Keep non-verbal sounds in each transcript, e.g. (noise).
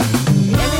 En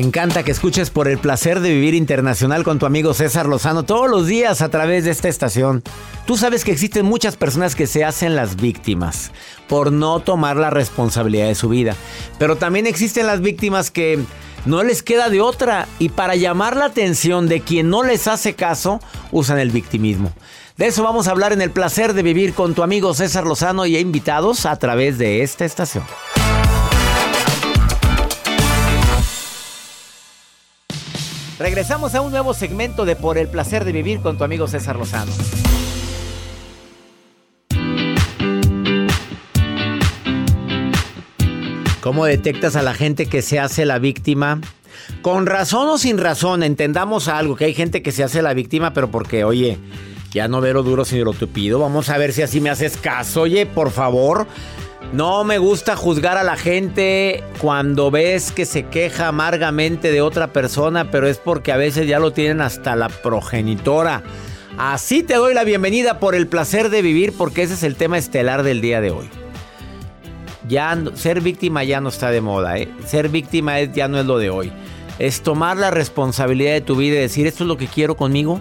Encanta que escuches por el placer de vivir internacional con tu amigo César Lozano todos los días a través de esta estación. Tú sabes que existen muchas personas que se hacen las víctimas por no tomar la responsabilidad de su vida. Pero también existen las víctimas que no les queda de otra y para llamar la atención de quien no les hace caso, usan el victimismo. De eso vamos a hablar en el placer de vivir con tu amigo César Lozano y invitados a través de esta estación. Regresamos a un nuevo segmento de Por el placer de vivir con tu amigo César Lozano. ¿Cómo detectas a la gente que se hace la víctima? Con razón o sin razón, entendamos algo, que hay gente que se hace la víctima, pero porque, oye, ya no veo lo duro sino lo tupido. Vamos a ver si así me haces caso. Oye, por favor, no me gusta juzgar a la gente cuando ves que se queja amargamente de otra persona, pero es porque a veces ya lo tienen hasta la progenitora. Así te doy la bienvenida por el placer de vivir, porque ese es el tema estelar del día de hoy. Ya ser víctima ya no está de moda, ¿eh? Ser víctima ya no es lo de hoy. Es tomar la responsabilidad de tu vida y decir, esto es lo que quiero conmigo.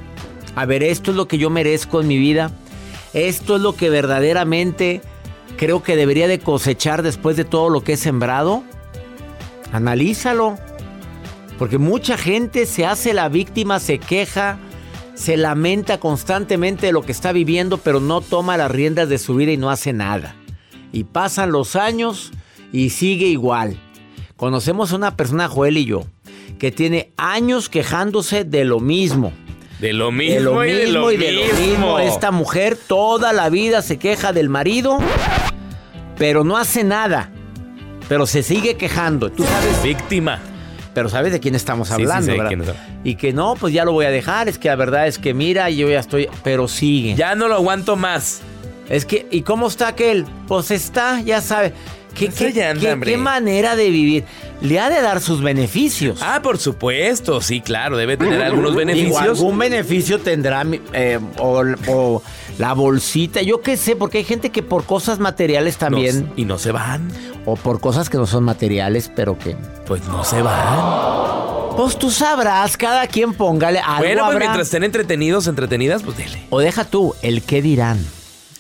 A ver, esto es lo que yo merezco en mi vida. Esto es lo que verdaderamente creo que debería de cosechar después de todo lo que he sembrado? Analízalo. Porque mucha gente se hace la víctima, se queja, se lamenta constantemente de lo que está viviendo, pero no toma las riendas de su vida y no hace nada. Y pasan los años y sigue igual. Conocemos a una persona, Joel y yo, que tiene años quejándose de lo mismo. De lo mismo, De lo y de mismo lo y de lo mismo. mismo. Esta mujer toda la vida se queja del marido, pero no hace nada. Pero se sigue quejando. Tú sabes, Víctima. pero sabes de quién estamos Sí, sí, hablando, de ¿verdad? quién. Y que no, pues ya lo voy a dejar. Es que la verdad es que mira, yo ya estoy, pero sigue. Ya no lo aguanto más. Es que, ¿y cómo está aquel? Pues está, ya sabe. ¿Qué, Pues qué- anda, qué- manera de vivir? Le ha de dar sus beneficios. Ah, por supuesto. Sí, claro. Debe tener algunos Digo, beneficios. algún beneficio tendrá eh, o, o la bolsita, yo qué sé, porque hay gente que por cosas materiales también, No, y no se van. o por cosas que no son materiales, pero que... Pues no se van. Pues tú sabrás, cada quien póngale algo bueno, pues habrá. mientras estén entretenidos, entretenidas, pues dele. O deja tú, el qué dirán.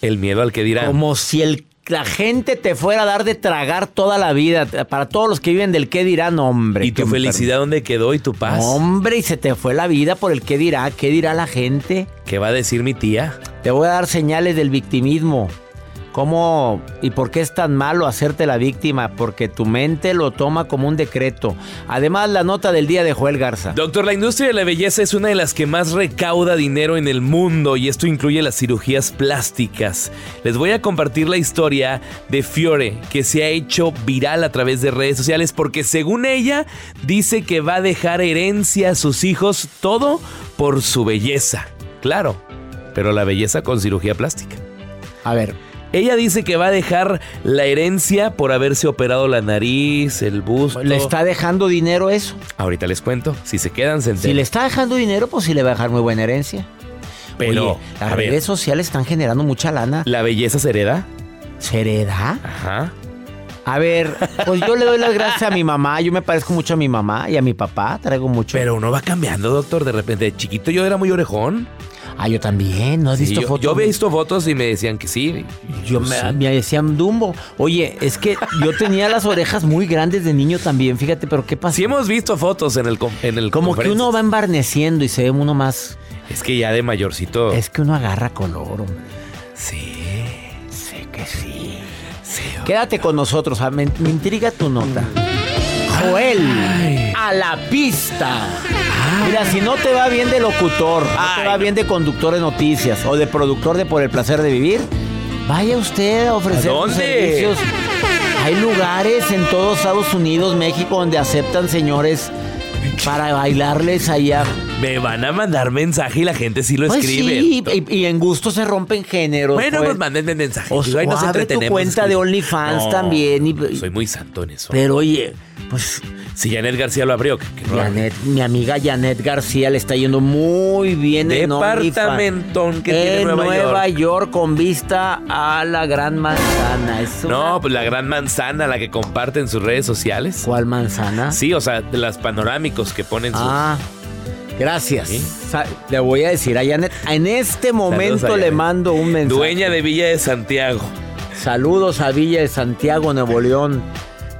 El miedo al que dirán. Como si el, la gente te fuera a dar de tragar toda la vida. Para todos los que viven del qué dirán, hombre. ¿Y tu felicidad dónde quedó y tu paz? Hombre, y se te fue la vida por el qué dirá. ¿Qué dirá la gente? ¿Qué va a decir mi tía? Te voy a dar señales del victimismo. ¿Cómo y por qué es tan malo hacerte la víctima? Porque tu mente lo toma como un decreto. Además, la nota del día de Joel Garza. Doctor, la industria de la belleza es una de las que más recauda dinero en el mundo y esto incluye las cirugías plásticas. Les voy a compartir la historia de Fiore, que se ha hecho viral a través de redes sociales porque según ella dice que va a dejar herencia a sus hijos todo por su belleza. Claro, pero la belleza con cirugía plástica. A ver, Ella dice que va a dejar la herencia por haberse operado la nariz, el busto. ¿Le está dejando dinero eso? Ahorita les cuento. Si se quedan, se Si le está dejando dinero, pues sí le va a dejar muy buena herencia. Pero, Oye, las redes sociales están generando mucha lana. ¿La belleza se hereda? ¿Se hereda? Ajá. A ver, pues yo le doy las gracias a mi mamá. Yo me parezco mucho a mi mamá y a mi papá. Traigo mucho. Pero uno va cambiando, doctor. De repente, de chiquito yo era muy orejón. Ah, yo también. ¿No has Sí, visto yo, fotos? yo he visto fotos y me decían que sí. Yo me, me decían Dumbo. Oye, es que yo tenía las orejas muy grandes de niño también. Fíjate, pero ¿qué pasa? Sí hemos visto fotos en el en el Como que uno va embarneciendo y se ve uno más. Es que ya de mayorcito. Es que uno agarra color, hombre. Sí. Sé que sí. Sí. Quédate con nosotros, me, me intriga tu nota. Joel, Ay. a la pista. Mira, si no te va bien de locutor, no te va bien de conductor de noticias o de productor de Por el placer de vivir, vaya usted a ofrecer ¿A sus servicios. Hay lugares en todos Estados Unidos, México, donde aceptan señores para bailarles allá. Me van a mandar mensaje y la gente sí lo Pues escribe. sí, y, y en gusto se rompen géneros. Bueno, pues. pues mándenme mensaje. O Ahí nos abre tu cuenta de. OnlyFans también y- soy muy santo en eso. Pero oye, pues si Janet García lo abrió, que, que no abrió. Janet, mi amiga Janet García le está yendo muy bien en Departamentón que tiene en Nueva Nueva York. York. con vista a la Gran Manzana. Es una- No, pues la gran manzana, la que comparte en sus redes sociales. ¿Cuál manzana? Sí, o sea, de las panorámicos que ponen sus... Ah, gracias. Sí. Le voy a decir a Janet, en este momento le mando un mensaje. Dueña de Villa de Santiago. Saludos a Villa de Santiago, Nuevo (laughs) León.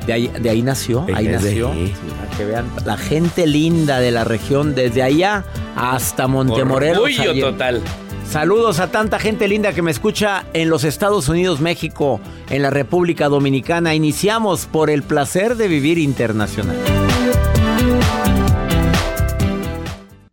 De ahí, de ahí nació, ahí es nació. ahí. Sí, para que vean la gente linda de la región, desde allá hasta Montemorelos. Orgullo total. Saludos a tanta gente linda que me escucha en los Estados Unidos, México, en la República Dominicana. Iniciamos por el placer de vivir internacional.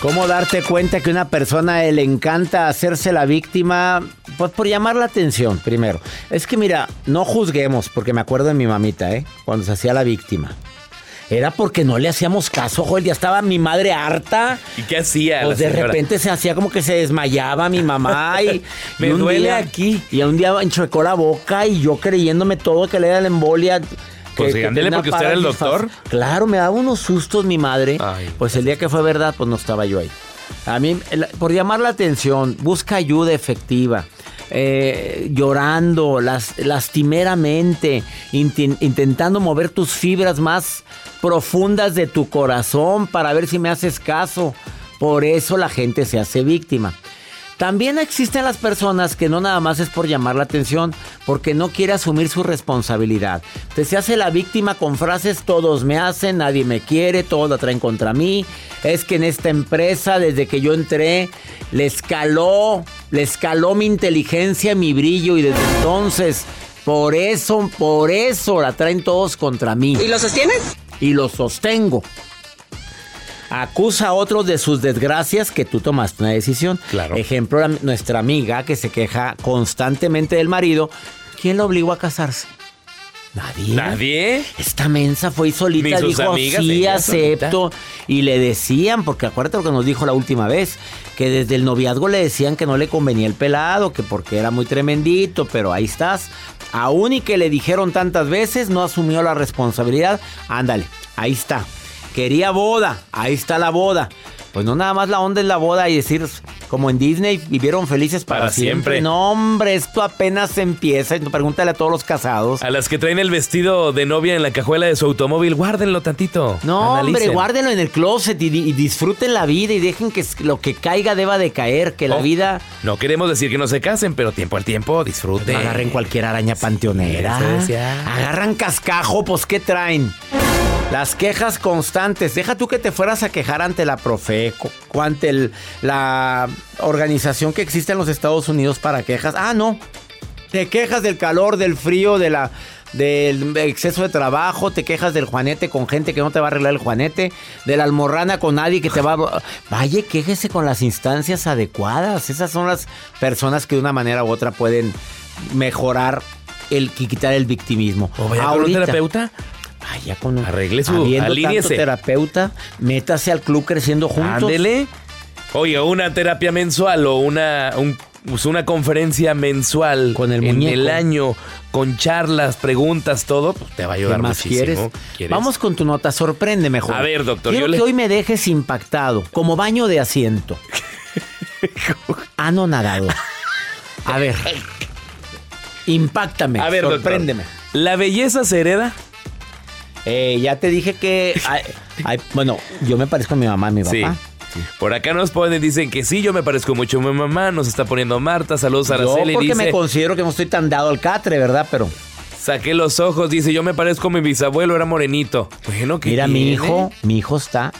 ¿Cómo darte cuenta que una persona le encanta hacerse la víctima? Pues por llamar la atención, primero. Es que mira, no juzguemos, porque me acuerdo de mi mamita, ¿eh? Cuando se hacía la víctima. Era porque no le hacíamos caso, Joel. Ya estaba mi madre harta. ¿Y qué hacía? Pues de señora? repente se hacía como que se desmayaba mi mamá y... (laughs) Me y un duele día- aquí. Y un día enchuecó la boca y yo creyéndome todo que le era la embolia. Pues ándele, porque usted era el doctor. Claro, me daba unos sustos mi madre. Ay, pues el día que fue verdad, pues no estaba yo ahí. A mí, por llamar la atención, busca ayuda efectiva. eh, llorando, las, lastimeramente, inti- intentando mover tus fibras más profundas de tu corazón para ver si me haces caso. Por eso la gente se hace víctima. También existen las personas que no nada más es por llamar la atención, porque no quiere asumir su responsabilidad. Te se hace la víctima con frases todos me hacen, nadie me quiere, todos la traen contra mí. Es que en esta empresa, desde que yo entré, le escaló, le escaló mi inteligencia, mi brillo y desde entonces, por eso, por eso la traen todos contra mí. ¿Y lo sostienes? Y lo sostengo. Acusa a otros de sus desgracias que tú tomaste una decisión. Claro. Ejemplo, nuestra amiga que se queja constantemente del marido. ¿Quién la obligó a casarse? Nadie. ¿Nadie? Esta mensa fue solita, dijo, amigas, sí, acepto. Y le decían, porque acuérdate lo que nos dijo la última vez, que desde el noviazgo le decían que no le convenía el pelado, que porque era muy tremendito, pero ahí estás. Aún y que le dijeron tantas veces, no asumió la responsabilidad. Ándale, ahí está. Quería boda, ahí está la boda. Pues no nada más la onda en la boda y decir, como en Disney, vivieron felices para, Para siempre. siempre. No, hombre, esto apenas empieza. Pregúntale a todos los casados. A las que traen el vestido de novia en la cajuela de su automóvil, guárdenlo tantito. No, hombre, guárdenlo en el closet y, di- y disfruten la vida y dejen que lo que caiga deba de caer, que la Oh, vida No queremos decir que no se casen, pero tiempo al tiempo, disfruten. no agarren cualquier araña panteonera. Decía. Agarran cascajo, pues ¿qué traen? Las quejas constantes. Deja tú que te fueras a quejar ante la Profeco, ante el- la organización que existe en los Estados Unidos para quejas. Ah, no. Te quejas del calor, del frío, de la, del exceso de trabajo, te quejas del juanete con gente que no te va a arreglar el juanete, de la almorrana con nadie que te va a... Vaya, quéjese con las instancias adecuadas. Esas son las personas que de una manera u otra pueden mejorar el quitar el victimismo. ¿O vaya con un terapeuta? Vaya con un... Arregle su- alíñese. terapeuta, métase al club creciendo juntos. Ándele. Oye, una terapia mensual o una, un- pues una conferencia mensual Con el en el año, con charlas, preguntas, todo, pues te va a ¿Qué ayudar más muchísimo. quieres? ¿Quieres? Vamos con tu nota, sorprende mejor. A ver, doctor, Quiero yo que le- hoy me dejes impactado, como baño de asiento. (laughs) Anonadado. A ver. Impactame, A ver, doctor, sorpréndeme. ¿La belleza se hereda? Eh, ya te dije que. bueno, yo me parezco a mi mamá, a mi Sí. Por acá nos ponen, dicen que sí, yo me parezco mucho a mi mamá, nos está poniendo Marta, saludos a Yo Araceli, porque me considero que no estoy tan dado al catre, ¿verdad? Pero saqué los ojos, dice, yo me parezco a mi bisabuelo, era morenito. Bueno, que mira, mi hijo, mi hijo está.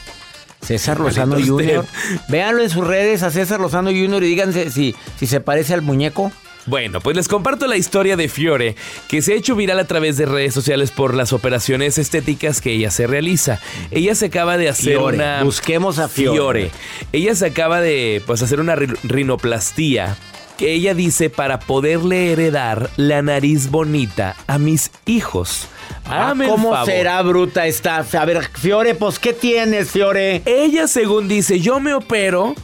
César Lozano Jr. Véanlo en sus redes a César Lozano Jr. y díganse si, si se parece al muñeco. Bueno, pues les comparto la historia de Fiore, que se ha hecho viral a través de redes sociales por las operaciones estéticas que ella se realiza. Ella se acaba de hacer Fiore, una... busquemos a Fiore. Ella se acaba de pues, hacer una ri- rinoplastía que ella dice para poderle heredar la nariz bonita a mis hijos. Ah, ¿Cómo favor. será bruta esta? A ver, Fiore, pues, ¿qué tienes, Fiore? Ella, según dice, yo me opero,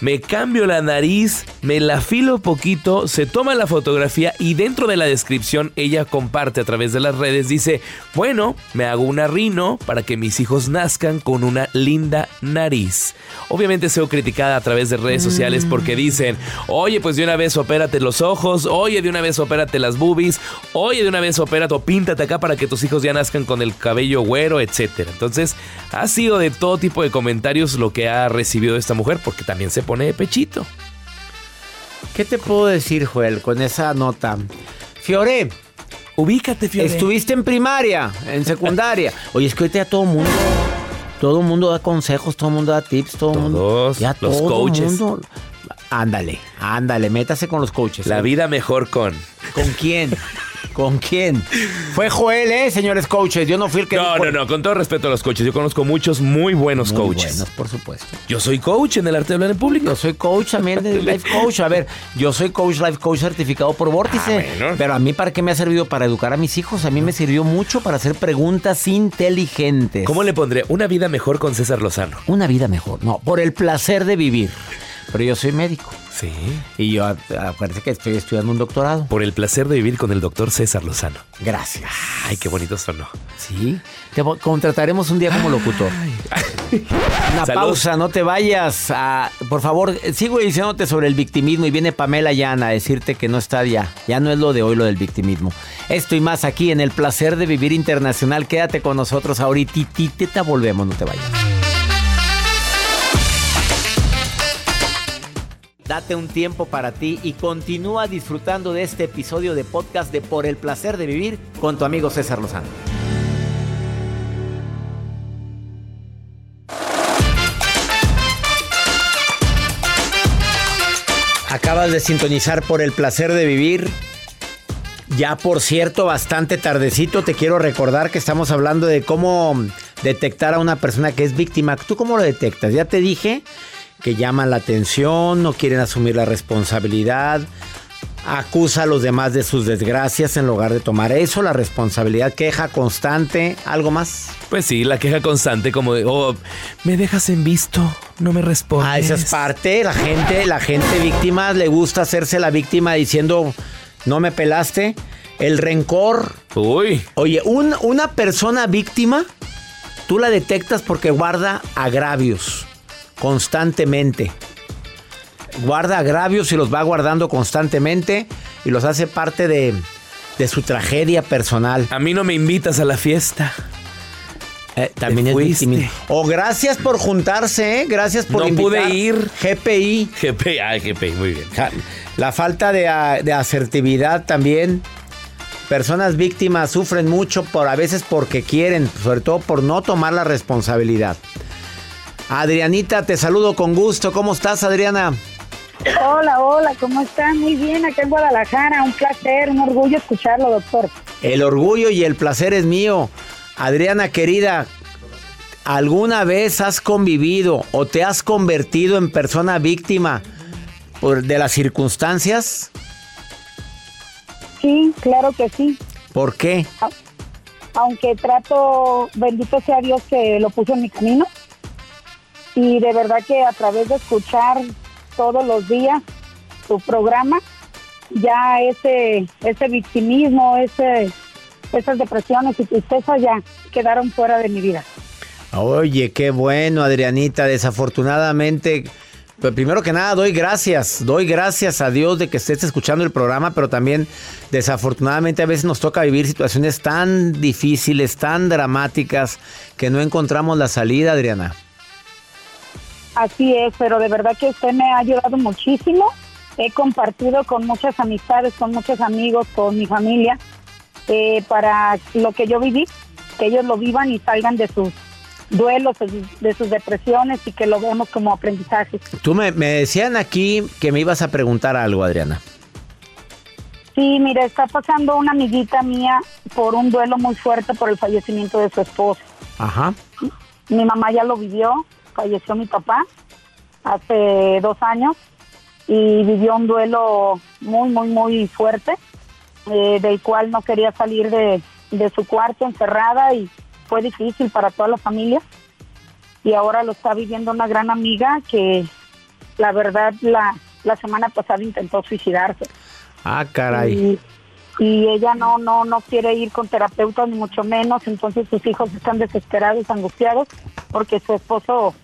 me cambio la nariz, me la filo poquito, se toma la fotografía y dentro de la descripción ella comparte a través de las redes, dice, bueno, me hago una rino para que mis hijos nazcan con una linda nariz. Obviamente se criticada a través de redes sociales porque dicen, oye, pues de una vez opérate los ojos, oye, de una vez opérate las boobies, oye, de una vez opérate o píntate acá para que tus hijos ya nazcan con el cabello güero, etcétera. Entonces, ha sido de todo tipo de comentarios lo que ha recibido esta mujer porque también se pone de pechito. ¿Qué te puedo decir, Joel, con esa nota? Fiore, Ubícate, Fiore. estuviste en primaria, en secundaria. (laughs) Oye, es que ahorita ya todo mundo, todo mundo da consejos, todo mundo da tips, todo mundo. Todos, Ya los todo coaches. mundo- Ándale, ándale, métase con los coaches. La ¿eh? vida mejor con. ¿Con quién? (laughs) ¿Con quién? Fue Joel, ¿eh, señores coaches? Yo no fui el que No, dijo- no, no, con todo respeto a los coaches. Yo conozco muchos muy buenos Muy coaches. buenos, por supuesto. Yo soy coach en el arte de hablar en público. Yo soy coach también de (laughs) life coach. A ver, yo soy coach life coach certificado por Vórtice. Ah, bueno. Pero a mí, ¿para qué me ha servido? Para educar a mis hijos. A mí me sirvió mucho para hacer preguntas inteligentes. ¿Cómo le pondré? Una vida mejor con César Lozano. Una vida mejor. No, por el placer de vivir. Pero yo soy médico. Sí. Y yo, acuérdate que estoy estudiando un doctorado. Por el placer de vivir con el doctor César Lozano. Gracias. Ay, qué bonito sonó. Sí. Te contrataremos un día como locutor. Una Salud. pausa, no te vayas. Ah, por favor, sigo diciéndote sobre el victimismo y viene Pamela Llana a decirte que no está ya. Ya no es lo de hoy lo del victimismo. Esto y más aquí en el placer de vivir internacional. Quédate con nosotros ahorita. volvemos, no te vayas. Date un tiempo para ti y continúa disfrutando de este episodio de podcast de Por el placer de vivir con tu amigo César Lozano. Acabas de sintonizar por el placer de vivir. Ya por cierto, bastante tardecito, te quiero recordar que estamos hablando de cómo detectar a una persona que es víctima. ¿Tú cómo lo detectas? Ya te dije que llaman la atención, no quieren asumir la responsabilidad, acusa a los demás de sus desgracias en lugar de tomar eso, la responsabilidad, queja constante, algo más. Pues sí, la queja constante como de, oh, me dejas en visto, no me respondes. Ah, esa es parte, la gente, la gente víctima le gusta hacerse la víctima diciendo, no me pelaste. El rencor, Uy, Oye, un- una persona víctima, tú la detectas porque guarda agravios, constantemente. Guarda agravios y los va guardando constantemente y los hace parte de, de su tragedia personal. A mí no me invitas a la fiesta. Eh, también es víctima. O gracias por juntarse, ¿eh? Gracias por No pude ir. GPI. GPI, muy bien. La falta de, a- de asertividad también. Personas víctimas sufren mucho por a veces porque quieren, sobre todo por no tomar la responsabilidad. Adrianita, te saludo con gusto. ¿Cómo estás, Adriana? Hola, hola, ¿cómo están? Muy bien, acá en Guadalajara. Un placer, un orgullo escucharlo, doctor. El orgullo y el placer es mío. Adriana, querida, ¿alguna vez has convivido o te has convertido en persona víctima por, de las circunstancias? Sí, claro que sí. ¿Por qué? Aunque trato, bendito sea Dios que lo puso en mi camino. Y de verdad que a través de escuchar todos los días tu programa, ya ese, ese victimismo, ese, esas depresiones y tristezas ya quedaron fuera de mi vida. Oye, qué bueno, Adrianita. Desafortunadamente, pues primero que nada, doy gracias. Doy gracias a Dios de que estés escuchando el programa, pero también, desafortunadamente, a veces nos toca vivir situaciones tan difíciles, tan dramáticas, que no encontramos la salida, Adriana. Así es, pero de verdad que usted me ha ayudado muchísimo. He compartido con muchas amistades, con muchos amigos, con mi familia, eh, para lo que yo viví, que ellos lo vivan y salgan de sus duelos, de sus- de sus depresiones y que lo vemos como aprendizaje. Tú me, me decían aquí que me ibas a preguntar algo, Adriana. Sí, mira, está pasando una amiguita mía por un duelo muy fuerte por el fallecimiento de su esposo. Ajá. Mi mamá ya lo vivió, falleció mi papá hace dos años y vivió un duelo muy, muy, muy fuerte, eh, del cual no quería salir de, de su cuarto encerrada y fue difícil para toda la familia. Y ahora lo está viviendo una gran amiga que la verdad la, la semana pasada intentó suicidarse. Ah, caray. Y, y ella no, no, no quiere ir con terapeuta ni mucho menos, entonces sus hijos están desesperados, angustiados, porque su esposo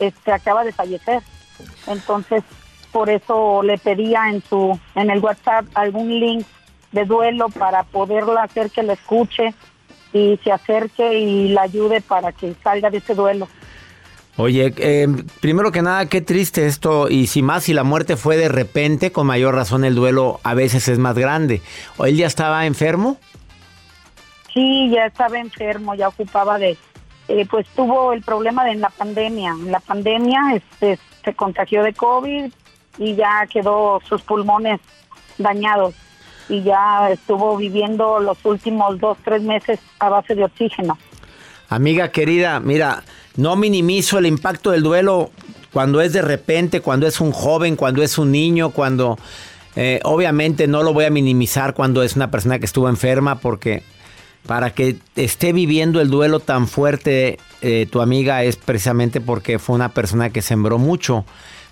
este, acaba de fallecer. Entonces, por eso le pedía en su, en el WhatsApp algún link de duelo para poderla hacer que la escuche y se acerque y la ayude para que salga de ese duelo. Oye, eh, primero que nada, qué triste esto. Y si más, si la muerte fue de repente, con mayor razón el duelo a veces es más grande. ¿O él ya estaba enfermo? Sí, ya estaba enfermo, ya ocupaba de, eh, pues tuvo el problema de en la pandemia. En la pandemia este, se contagió de COVID y ya quedó sus pulmones dañados y ya estuvo viviendo los últimos dos, tres meses a base de oxígeno. Amiga querida, mira, no minimizo el impacto del duelo cuando es de repente, cuando es un joven, cuando es un niño, cuando eh, obviamente no lo voy a minimizar cuando es una persona que estuvo enferma porque para que esté viviendo el duelo tan fuerte eh, tu amiga es precisamente porque fue una persona que sembró mucho,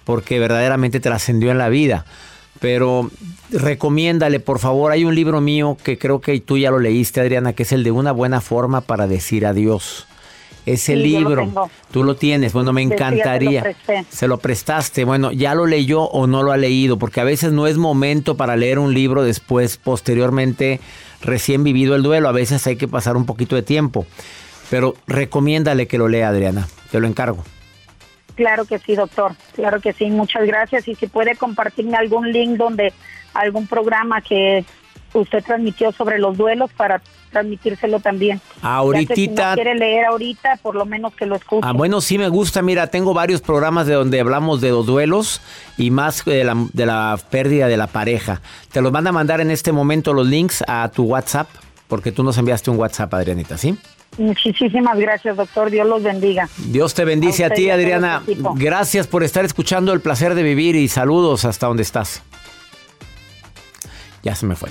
porque verdaderamente trascendió en la vida. Pero recomiéndale, por favor, hay un libro mío que creo que tú ya lo leíste, Adriana, que es el de una buena forma para decir adiós. Ese Sí, lo libro, tú lo tienes, bueno, me sí, lo encantaría. presté. Se lo prestaste, bueno, ya lo leyó o no lo ha leído, porque a veces no es momento para leer un libro después, posteriormente, recién vivido el duelo, a veces hay que pasar un poquito de tiempo. Pero recomiéndale que lo lea, Adriana, te lo encargo. Claro que sí, doctor. Claro que sí. Muchas gracias. Y si puede compartirme algún link donde algún programa que usted transmitió sobre los duelos para transmitírselo también. Que si Ahorita- no quiere leer ahorita, por lo menos que lo escuche. Ah, bueno, sí me gusta. Mira, tengo varios programas de donde hablamos de los duelos y más de la, de la pérdida de la pareja. Te los van a mandar en este momento los links a tu WhatsApp, porque tú nos enviaste un WhatsApp, Adrianita, ¿sí? Muchísimas gracias, doctor. Dios los bendiga. Dios te bendice A a, ti, Adriana. Gracias por estar escuchando el placer de vivir y saludos hasta donde estás. Ya se me fue.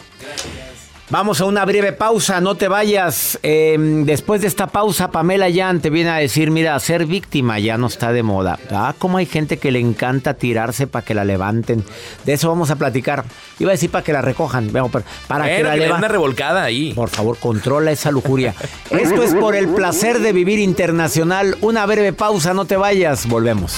Vamos a una breve pausa, no te vayas. Eh, después de esta pausa, Pamela Yan te viene a decir, mira, ser víctima ya no está de moda. Ah, como hay gente que le encanta tirarse para que la levanten. De eso vamos a platicar. Iba a decir para que la recojan, pero para que la que le den una levanten. revolcada ahí. Por favor, controla esa lujuria. Esto es por el placer de vivir internacional. Una breve pausa, no te vayas. Volvemos.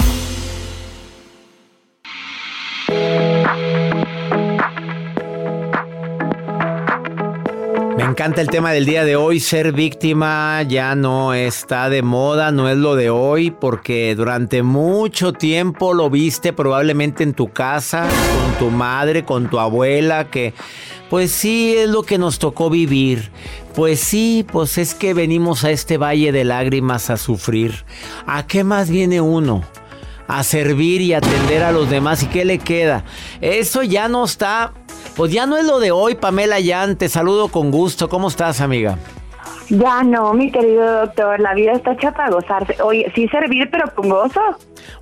Encanta el tema del día de hoy, ser víctima ya no está de moda, no es lo de hoy, porque durante mucho tiempo lo viste probablemente en tu casa, con tu madre, con tu abuela, que pues sí es lo que nos tocó vivir. Pues sí, pues es que venimos a este valle de lágrimas a sufrir. ¿A qué más viene uno? A servir y atender a los demás. ¿Y qué le queda? Eso ya no está pues ya no es lo de hoy, Pamela Yan. Te saludo con gusto. ¿Cómo estás, amiga? Ya no, mi querido doctor, la vida está hecha para gozarse. Oye, sí servir, pero con gozo.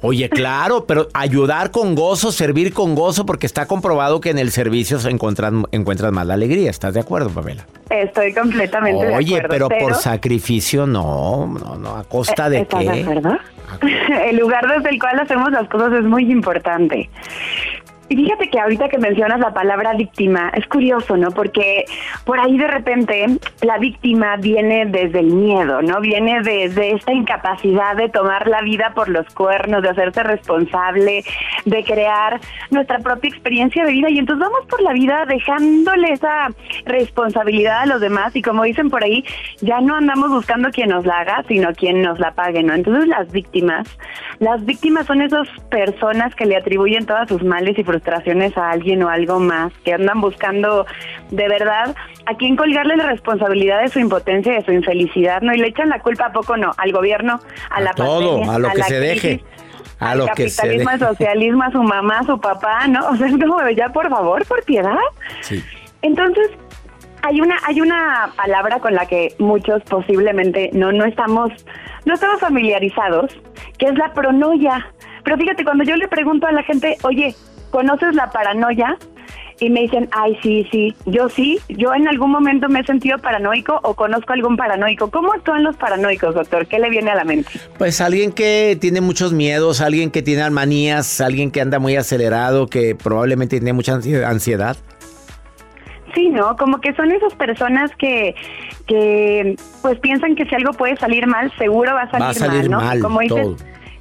Oye, (laughs) claro, pero ayudar con gozo, servir con gozo, porque está comprobado que en el servicio se encuentran, encuentras más la alegría. ¿Estás de acuerdo, Pamela? Estoy completamente de acuerdo. Oye, pero, por sacrificio no, no, no, ¿a costa de ¿Estás qué? de acuerdo? (laughs) El lugar desde el cual hacemos las cosas es muy importante. Y fíjate que ahorita que mencionas la palabra víctima, es curioso, ¿no? Porque por ahí de repente la víctima viene desde el miedo, ¿no? Viene desde esta incapacidad de tomar la vida por los cuernos, de hacerse responsable, de crear nuestra propia experiencia de vida. Y entonces vamos por la vida dejándole esa responsabilidad a los demás y como dicen por ahí, ya no andamos buscando quien nos la haga, sino quien nos la pague, ¿no? Entonces las víctimas, las víctimas son esas personas que le atribuyen todas sus males y frustraciones a alguien o algo más, que andan buscando de verdad a quién colgarle la responsabilidad de su impotencia y de su infelicidad, ¿no? Y le echan la culpa a poco no, al gobierno, a, la todo, pandemia, a lo que la se crisis, deje. A al lo que se capitalismo, al deje. (laughs) socialismo, a su mamá, a su papá, ¿no? O sea, como, ya por favor, por piedad. Sí. Entonces, hay una hay una palabra con la que muchos posiblemente no no estamos no estamos familiarizados, que es la pronoia. Pero fíjate, cuando yo le pregunto a la gente, "Oye, ¿conoces la paranoia?" y me dicen, "Ay, sí, sí, yo sí, yo en algún momento me he sentido paranoico o conozco algún paranoico." ¿Cómo actúan los paranoicos, doctor? ¿Qué le viene a la mente? Pues alguien que tiene muchos miedos, alguien que tiene manías, alguien que anda muy acelerado, que probablemente tiene mucha ansi- ansiedad. Sí, ¿no? Como que son esas personas que, que pues piensan que si algo puede salir mal, seguro va a salir, Va a salir mal, ¿no? mal, Como dices, todo.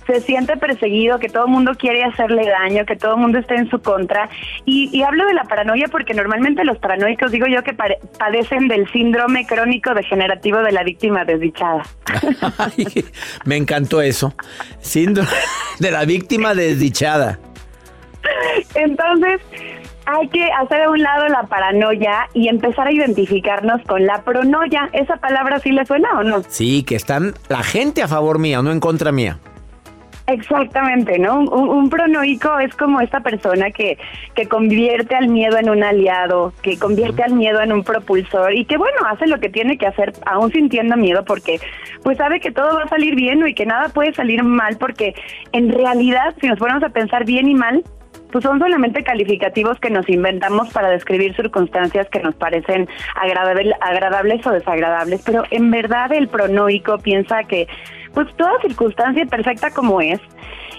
Se siente perseguido, que todo el mundo quiere hacerle daño, que todo el mundo esté en su contra. Y, y hablo de la paranoia porque normalmente los paranoicos, digo yo, que padecen del síndrome crónico degenerativo de la víctima desdichada. (laughs) Ay, me encantó eso. Síndrome (laughs) de la víctima desdichada. Entonces, hay que hacer a un lado la paranoia y empezar a identificarnos con la pronoia. ¿Esa palabra sí le suena o no? Sí, que están la gente a favor mía, no en contra mía. Exactamente, ¿no? Un, un pronoico es como esta persona que, que convierte al miedo en un aliado, que convierte al miedo en un propulsor y que, bueno, hace lo que tiene que hacer aún sintiendo miedo porque pues sabe que todo va a salir bien y que nada puede salir mal porque en realidad, si nos ponemos a pensar bien y mal, pues son solamente calificativos que nos inventamos para describir circunstancias que nos parecen agradable- agradables o desagradables, pero en verdad el pronoico piensa que pues toda circunstancia perfecta como es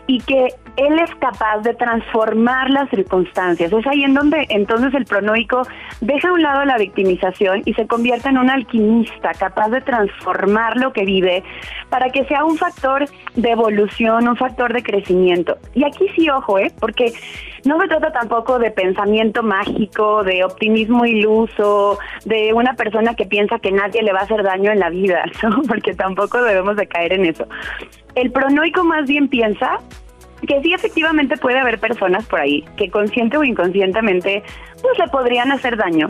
y que él es capaz de transformar las circunstancias. Es ahí en donde entonces el pronoico deja a un lado la victimización y se convierte en un alquimista capaz de transformar lo que vive para que sea un factor de evolución, un factor de crecimiento. Y aquí sí, ojo, ¿eh? porque no se trata tampoco de pensamiento mágico, de optimismo iluso, de una persona que piensa que nadie le va a hacer daño en la vida, (laughs) ¿no? porque tampoco debemos de caer en eso. El pronoico más bien piensa que sí efectivamente puede haber personas por ahí que consciente o inconscientemente pues le podrían hacer daño,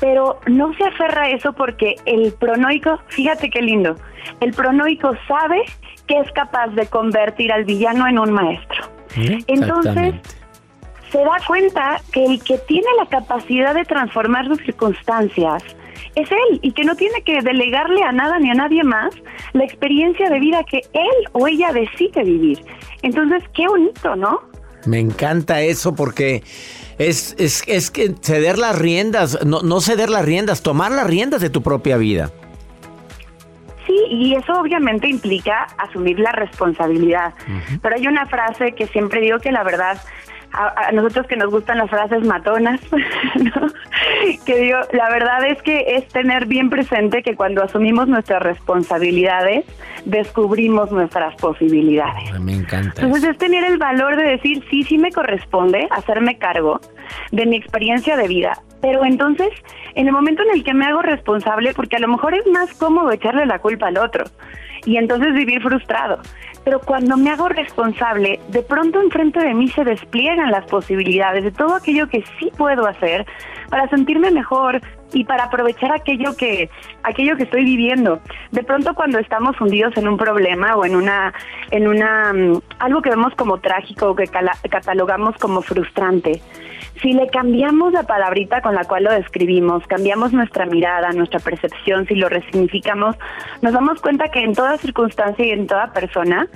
pero no se aferra a eso porque el pronoico, fíjate qué lindo, el pronoico sabe que es capaz de convertir al villano en un maestro. Entonces, se da cuenta que el que tiene la capacidad de transformar sus circunstancias es él y que no tiene que delegarle a nada ni a nadie más la experiencia de vida que él o ella decide vivir. Entonces, qué bonito, ¿no? Me encanta eso porque es, es, es que ceder las riendas, no, no ceder las riendas, tomar las riendas de tu propia vida. Sí, y eso obviamente implica asumir la responsabilidad. Pero hay una frase que siempre digo que la verdad a, nosotros que nos gustan las frases matonas, (laughs) (laughs) que digo, la verdad es que es tener bien presente que cuando asumimos nuestras responsabilidades, descubrimos nuestras posibilidades. Me encanta. Entonces es tener el valor de decir, sí, sí me corresponde hacerme cargo de mi experiencia de vida, pero entonces, en el momento en el que me hago responsable, porque a lo mejor es más cómodo echarle la culpa al otro y entonces vivir frustrado. Pero cuando me hago responsable, de pronto enfrente de mí se despliegan las posibilidades de todo aquello que sí puedo hacer para sentirme mejor y para aprovechar aquello que aquello que estoy viviendo. De pronto cuando estamos hundidos en un problema o en una en una mm, algo que vemos como trágico o que catalogamos como frustrante, si le cambiamos la palabrita con la cual lo describimos, cambiamos nuestra mirada, nuestra percepción, si lo resignificamos, nos damos cuenta que en toda circunstancia y en toda persona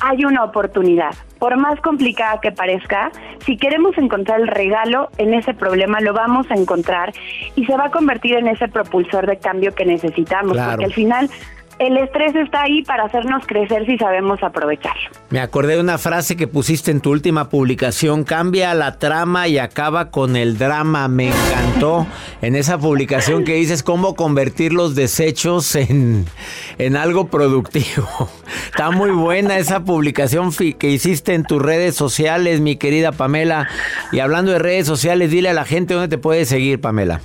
hay una oportunidad. Por más complicada que parezca, si queremos encontrar el regalo en ese problema, lo vamos a encontrar y se va a convertir en ese propulsor de cambio que necesitamos, porque al final el estrés está ahí para hacernos crecer si sabemos aprovecharlo. Me acordé de una frase que pusiste en tu última publicación, cambia la trama y acaba con el drama. Me encantó en esa publicación que dices cómo convertir los desechos en, en algo productivo. Está muy buena esa publicación que hiciste en tus redes sociales, mi querida Pamela. Y hablando de redes sociales, dile a la gente dónde te puede seguir, Pamela.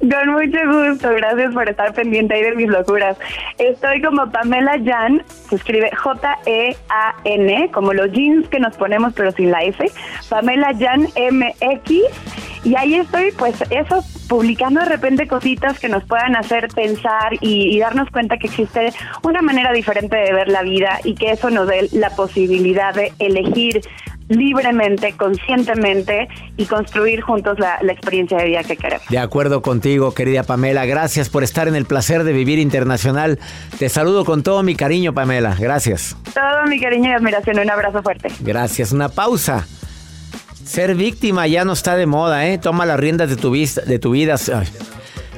Con mucho gusto, gracias por estar pendiente ahí de mis locuras. Estoy como Pamela Jan, se escribe J-E-A-N, como los jeans que nos ponemos pero sin la S, Pamela Jan MX, y ahí estoy, pues eso, publicando de repente cositas que nos puedan hacer pensar y darnos cuenta que existe una manera diferente de ver la vida y que eso nos dé la posibilidad de elegir libremente, conscientemente y construir juntos la, experiencia de vida que queremos. De acuerdo contigo, querida Pamela. Gracias por estar en el placer de vivir internacional. Te saludo con todo mi cariño, Pamela. Gracias. Todo mi cariño y admiración. Un abrazo fuerte. Gracias. Una pausa. Ser víctima ya no está de moda, ¿eh? Toma las riendas de tu, vista, de tu vida.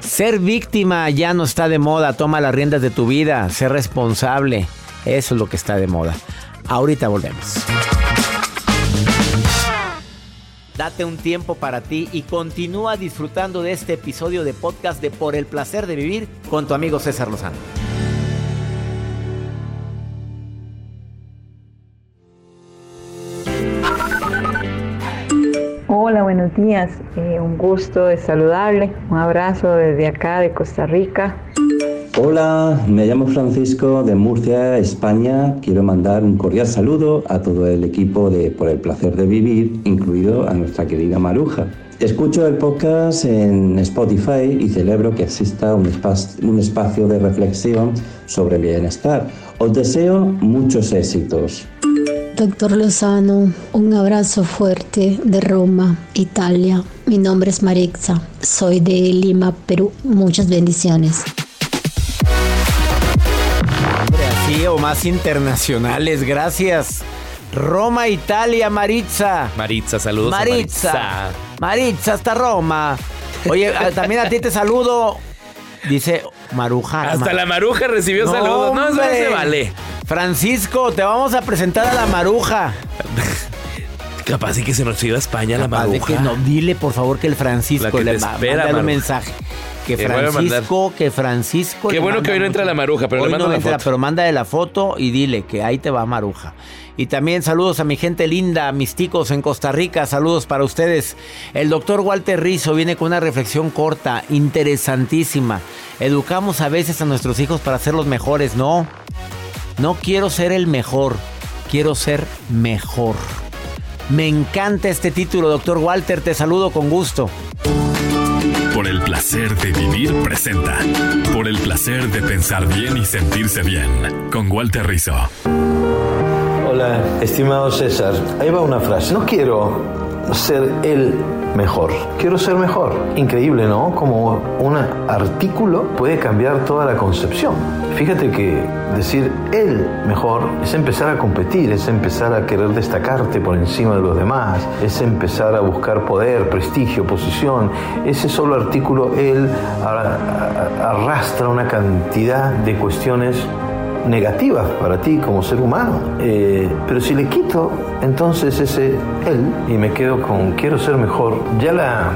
Ser víctima ya no está de moda. Toma las riendas de tu vida. Ser responsable. Eso es lo que está de moda. Ahorita volvemos. Date un tiempo para ti y continúa disfrutando de este episodio de podcast de Por el placer de vivir con tu amigo César Lozano. Hola, buenos días. Eh, un gusto de saludarle. Un abrazo desde acá de Costa Rica. Hola, me llamo Francisco de Murcia, España. Quiero mandar un cordial saludo a todo el equipo de Por el placer de vivir, incluido a nuestra querida Maruja. Escucho el podcast en Spotify y celebro que exista un, un espacio de reflexión sobre bienestar. Os deseo muchos éxitos. Doctor Lozano, un abrazo fuerte de Roma, Italia. Mi nombre es Marixa, soy de Lima, Perú. Muchas bendiciones. O más internacionales. Gracias. Roma, Italia, Maritza. Maritza, saludos. Maritza. Maritza, hasta Roma. Oye, también a ti te saludo. Dice Maruja. Hasta la Maruja recibió saludos. No, eso se vale. Francisco, te vamos a presentar a la maruja. (laughs) Capaz de que se nos iba a España la de maruja. que no, dile por favor que el Francisco que le te ma- espera, mándale un mensaje. Que a. Francisco, que Francisco. Qué bueno manda que hoy no entra la maruja, pero le mando no la entra, foto. Pero mándale la foto y dile que ahí te va Maruja. Y también saludos a mi gente linda, mis ticos en Costa Rica, saludos para ustedes. El doctor Walter Rizzo viene con una reflexión corta, interesantísima. Educamos a veces a nuestros hijos para ser los mejores, no. No quiero ser el mejor, quiero ser mejor. Me encanta este título, doctor Walter, te saludo con gusto. Por el placer de vivir presenta. Por el placer de pensar bien y sentirse bien. Con Walter Rizzo. Hola, estimado César. Ahí va una frase. No quiero ser el mejor. Quiero ser mejor. Increíble, ¿no? Como un artículo puede cambiar toda la concepción. Fíjate que decir el mejor es empezar a competir, es empezar a querer destacarte por encima de los demás, es empezar a buscar poder, prestigio, posición. Ese solo artículo, el arrastra una cantidad de cuestiones negativas para ti como ser humano. Eh, pero si le quito entonces ese él y me quedo con quiero ser mejor, ya la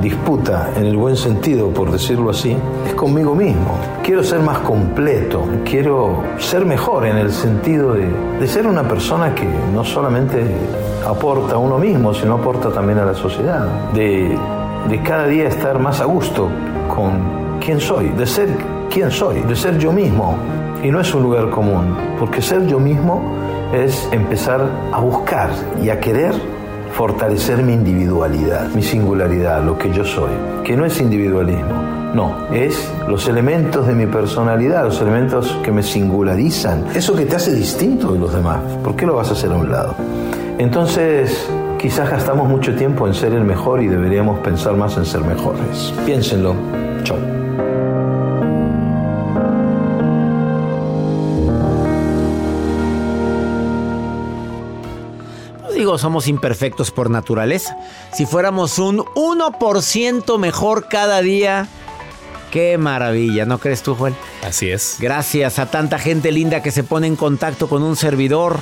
disputa en el buen sentido, por decirlo así, es conmigo mismo. Quiero ser más completo, quiero ser mejor en el sentido de, de ser una persona que no solamente aporta a uno mismo, sino aporta también a la sociedad, de, de cada día estar más a gusto con quién soy, de ser quién soy, de ser yo mismo. Y no es un lugar común, porque ser yo mismo es empezar a buscar y a querer fortalecer mi individualidad, mi singularidad, lo que yo soy, que no es individualismo, no, es los elementos de mi personalidad, los elementos que me singularizan, eso que te hace distinto de los demás, ¿por qué lo vas a hacer a un lado? Entonces, quizás gastamos mucho tiempo en ser el mejor y deberíamos pensar más en ser mejores. Piénsenlo. Chao. Digo, somos imperfectos por naturaleza. Si fuéramos un 1% mejor cada día, qué maravilla, ¿no crees tú, Joel? Así es. Gracias a tanta gente linda que se pone en contacto con un servidor.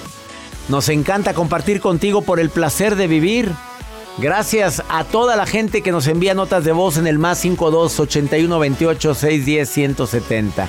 Nos encanta compartir contigo por el placer de vivir. Gracias a toda la gente que nos envía notas de voz en el más 52 81 28 610 170.